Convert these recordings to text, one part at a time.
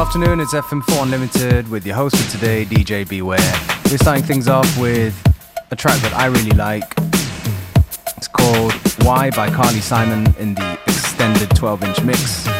afternoon, it's FM4 Unlimited with your host for today, DJ Beware. We're starting things off with a track that I really like. It's called Why by Carly Simon in the extended 12 inch mix.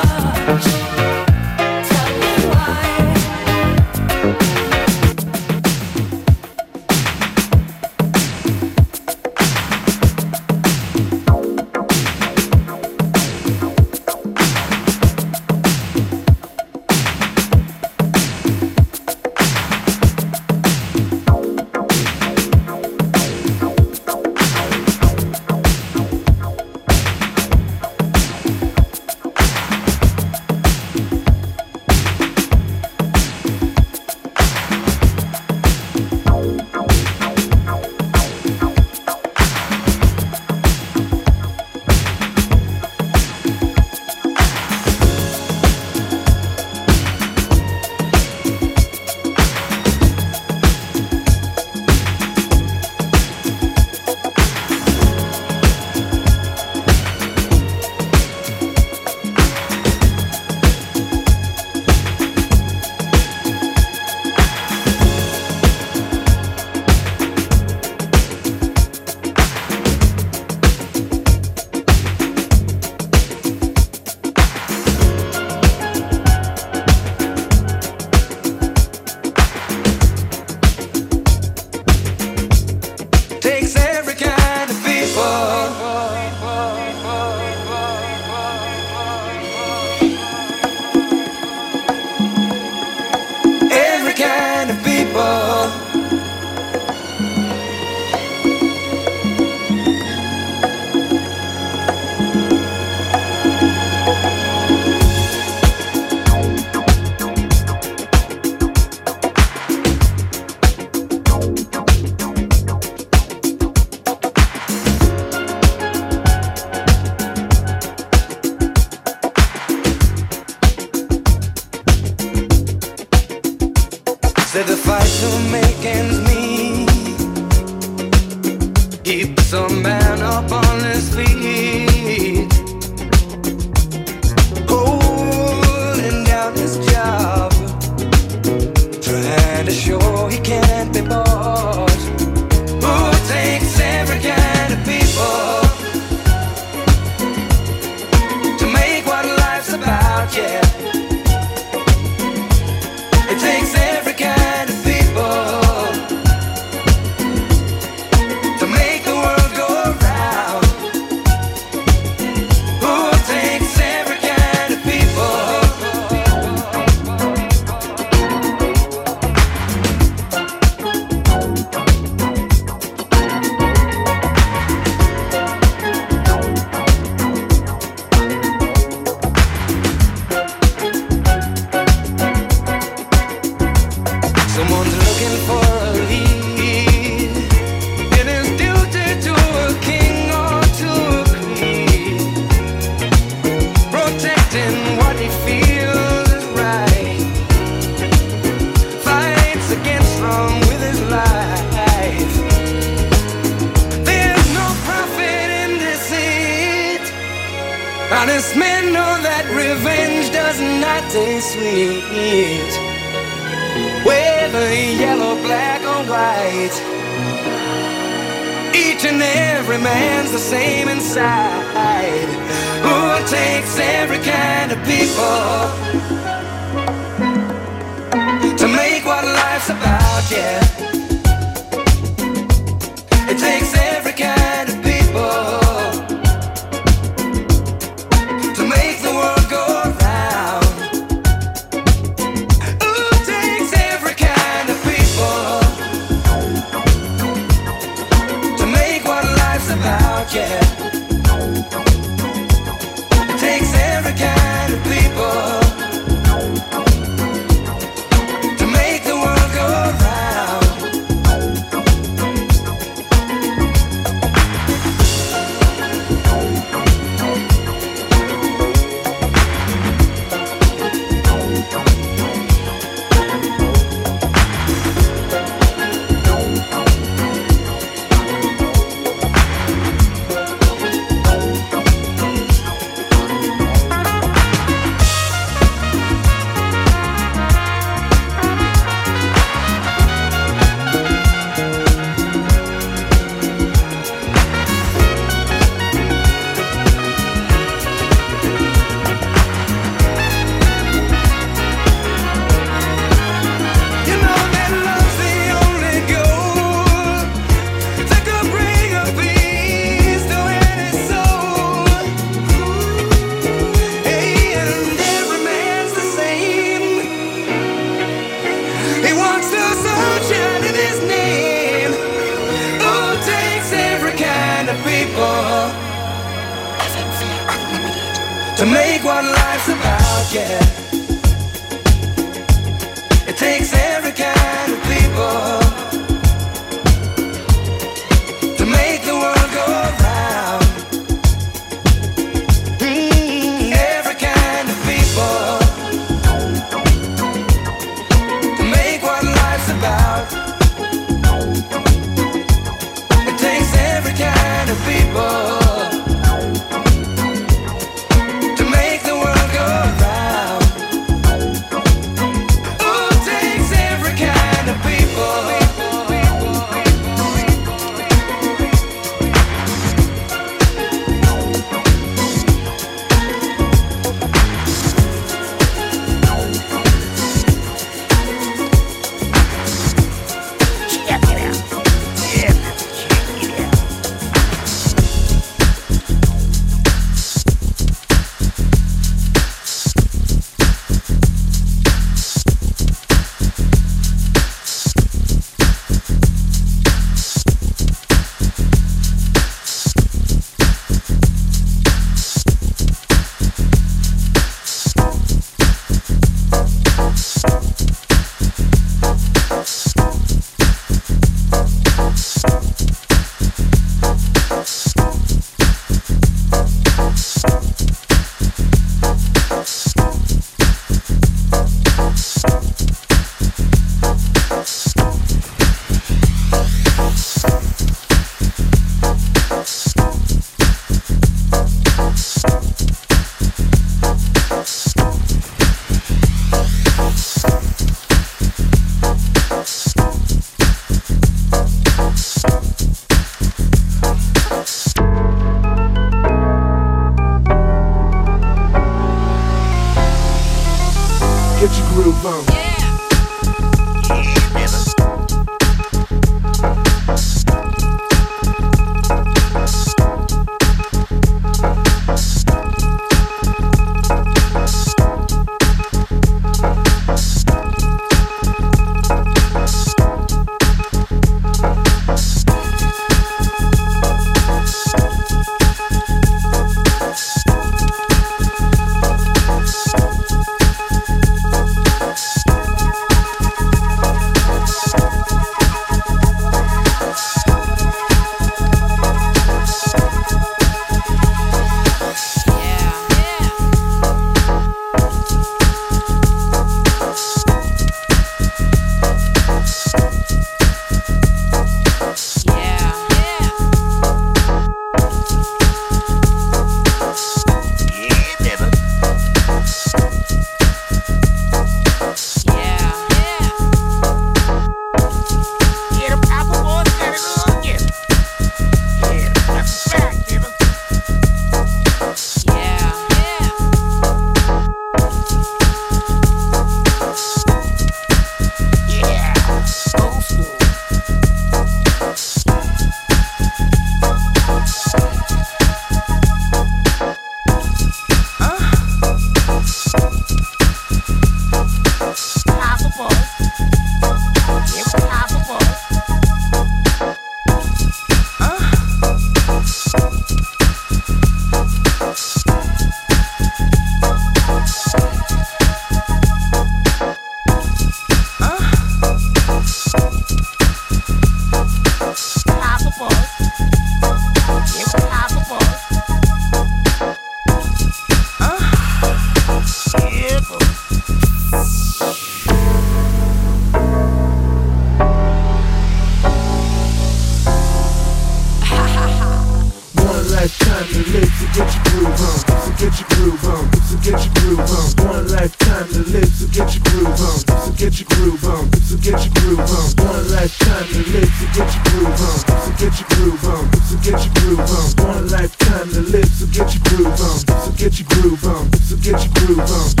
Lifetime to live, so get your groove on, so get your groove on, so get your groove on. One lifetime to live, so get your groove on, so get your groove on, so get your groove on.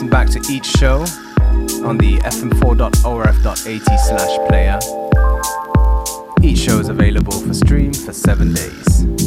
Listen back to each show on the fm4.orf.at slash player. Each show is available for stream for seven days.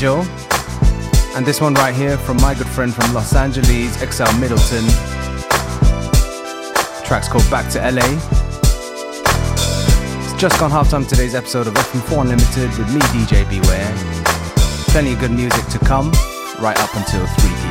Angel. And this one right here from my good friend from Los Angeles, XL Middleton. track's called Back to LA. It's just gone half time today's episode of FM4 Unlimited with me, DJ Beware. Plenty of good music to come right up until 3 p.m.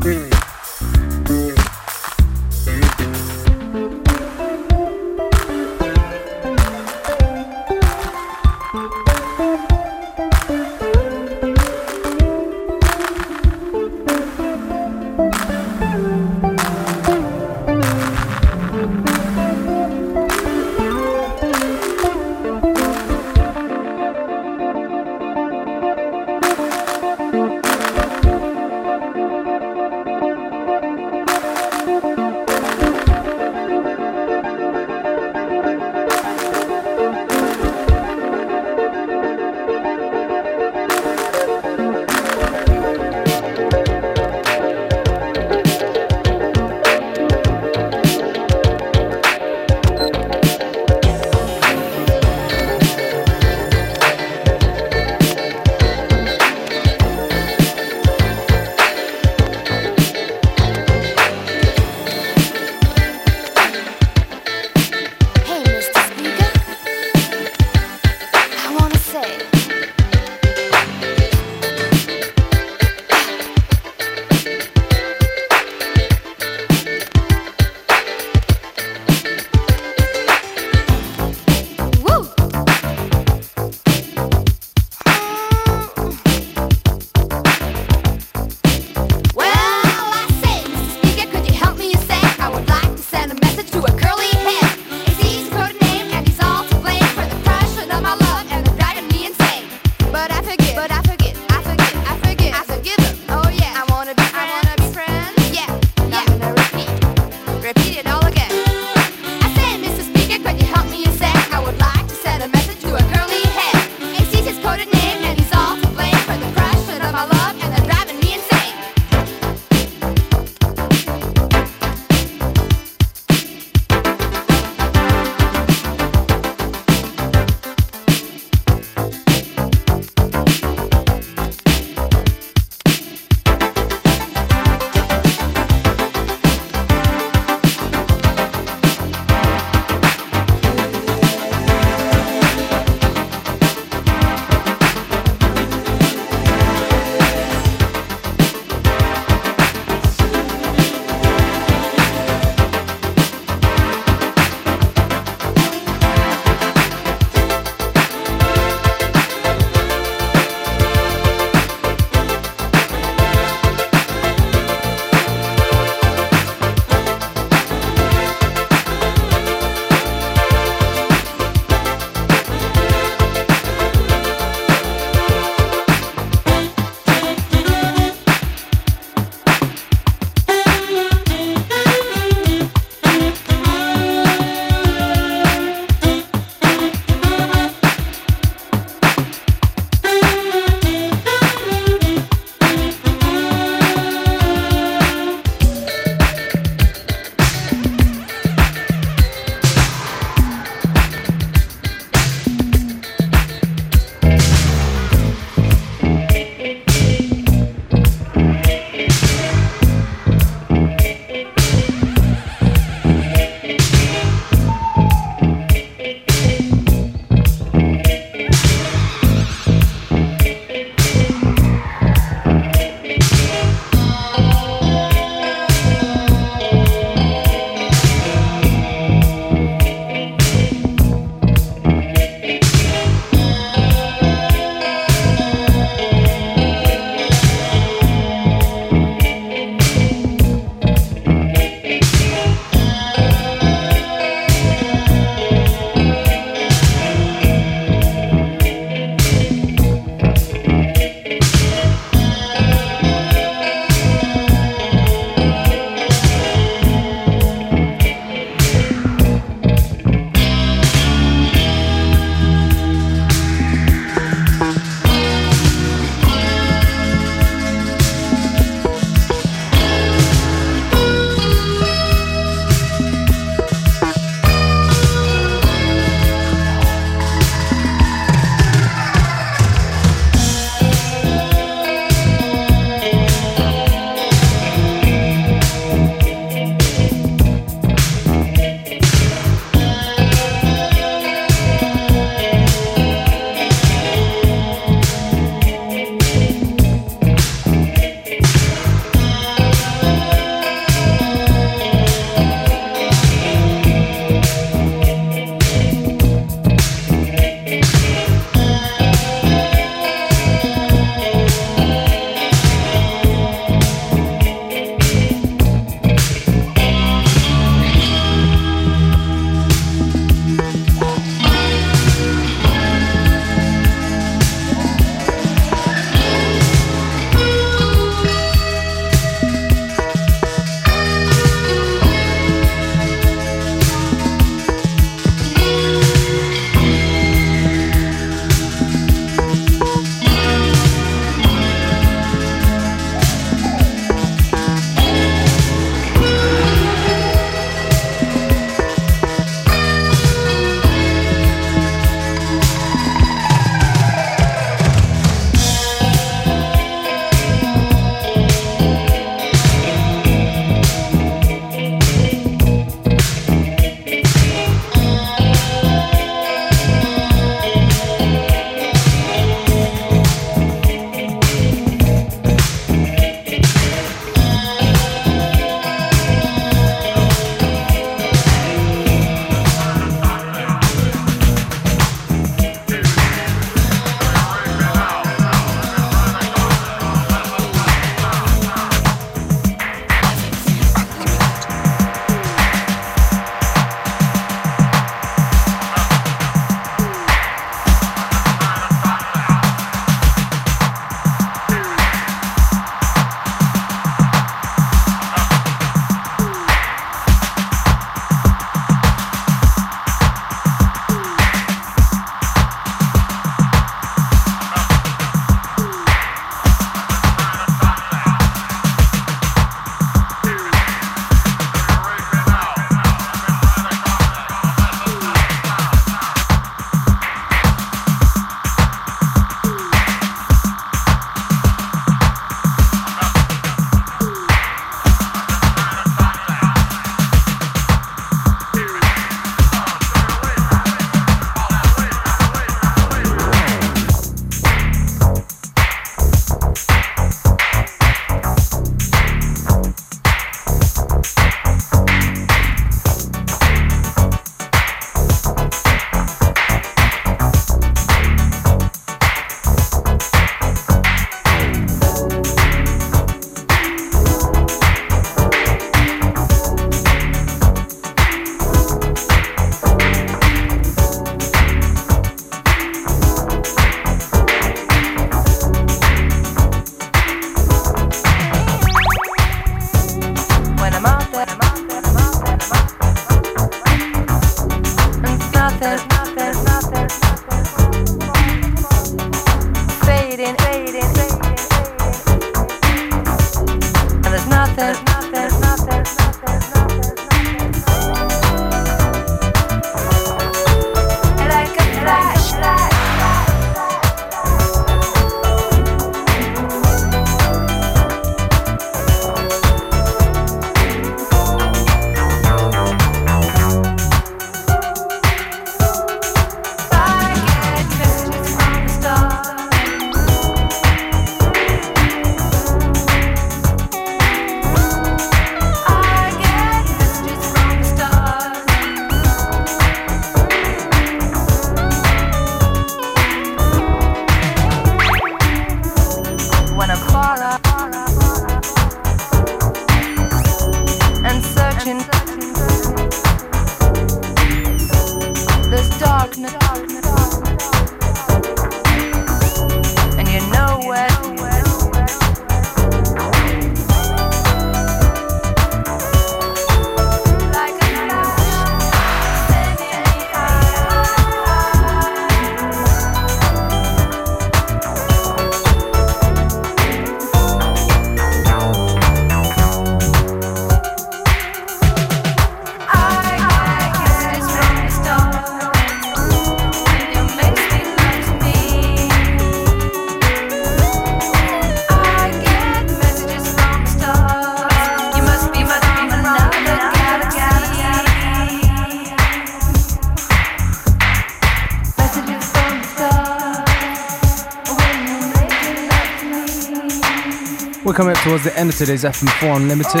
towards the end of today's FM4 Unlimited.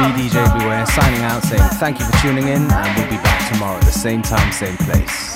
Me, DJ Beware, signing out saying thank you for tuning in, and we'll be back tomorrow at the same time, same place.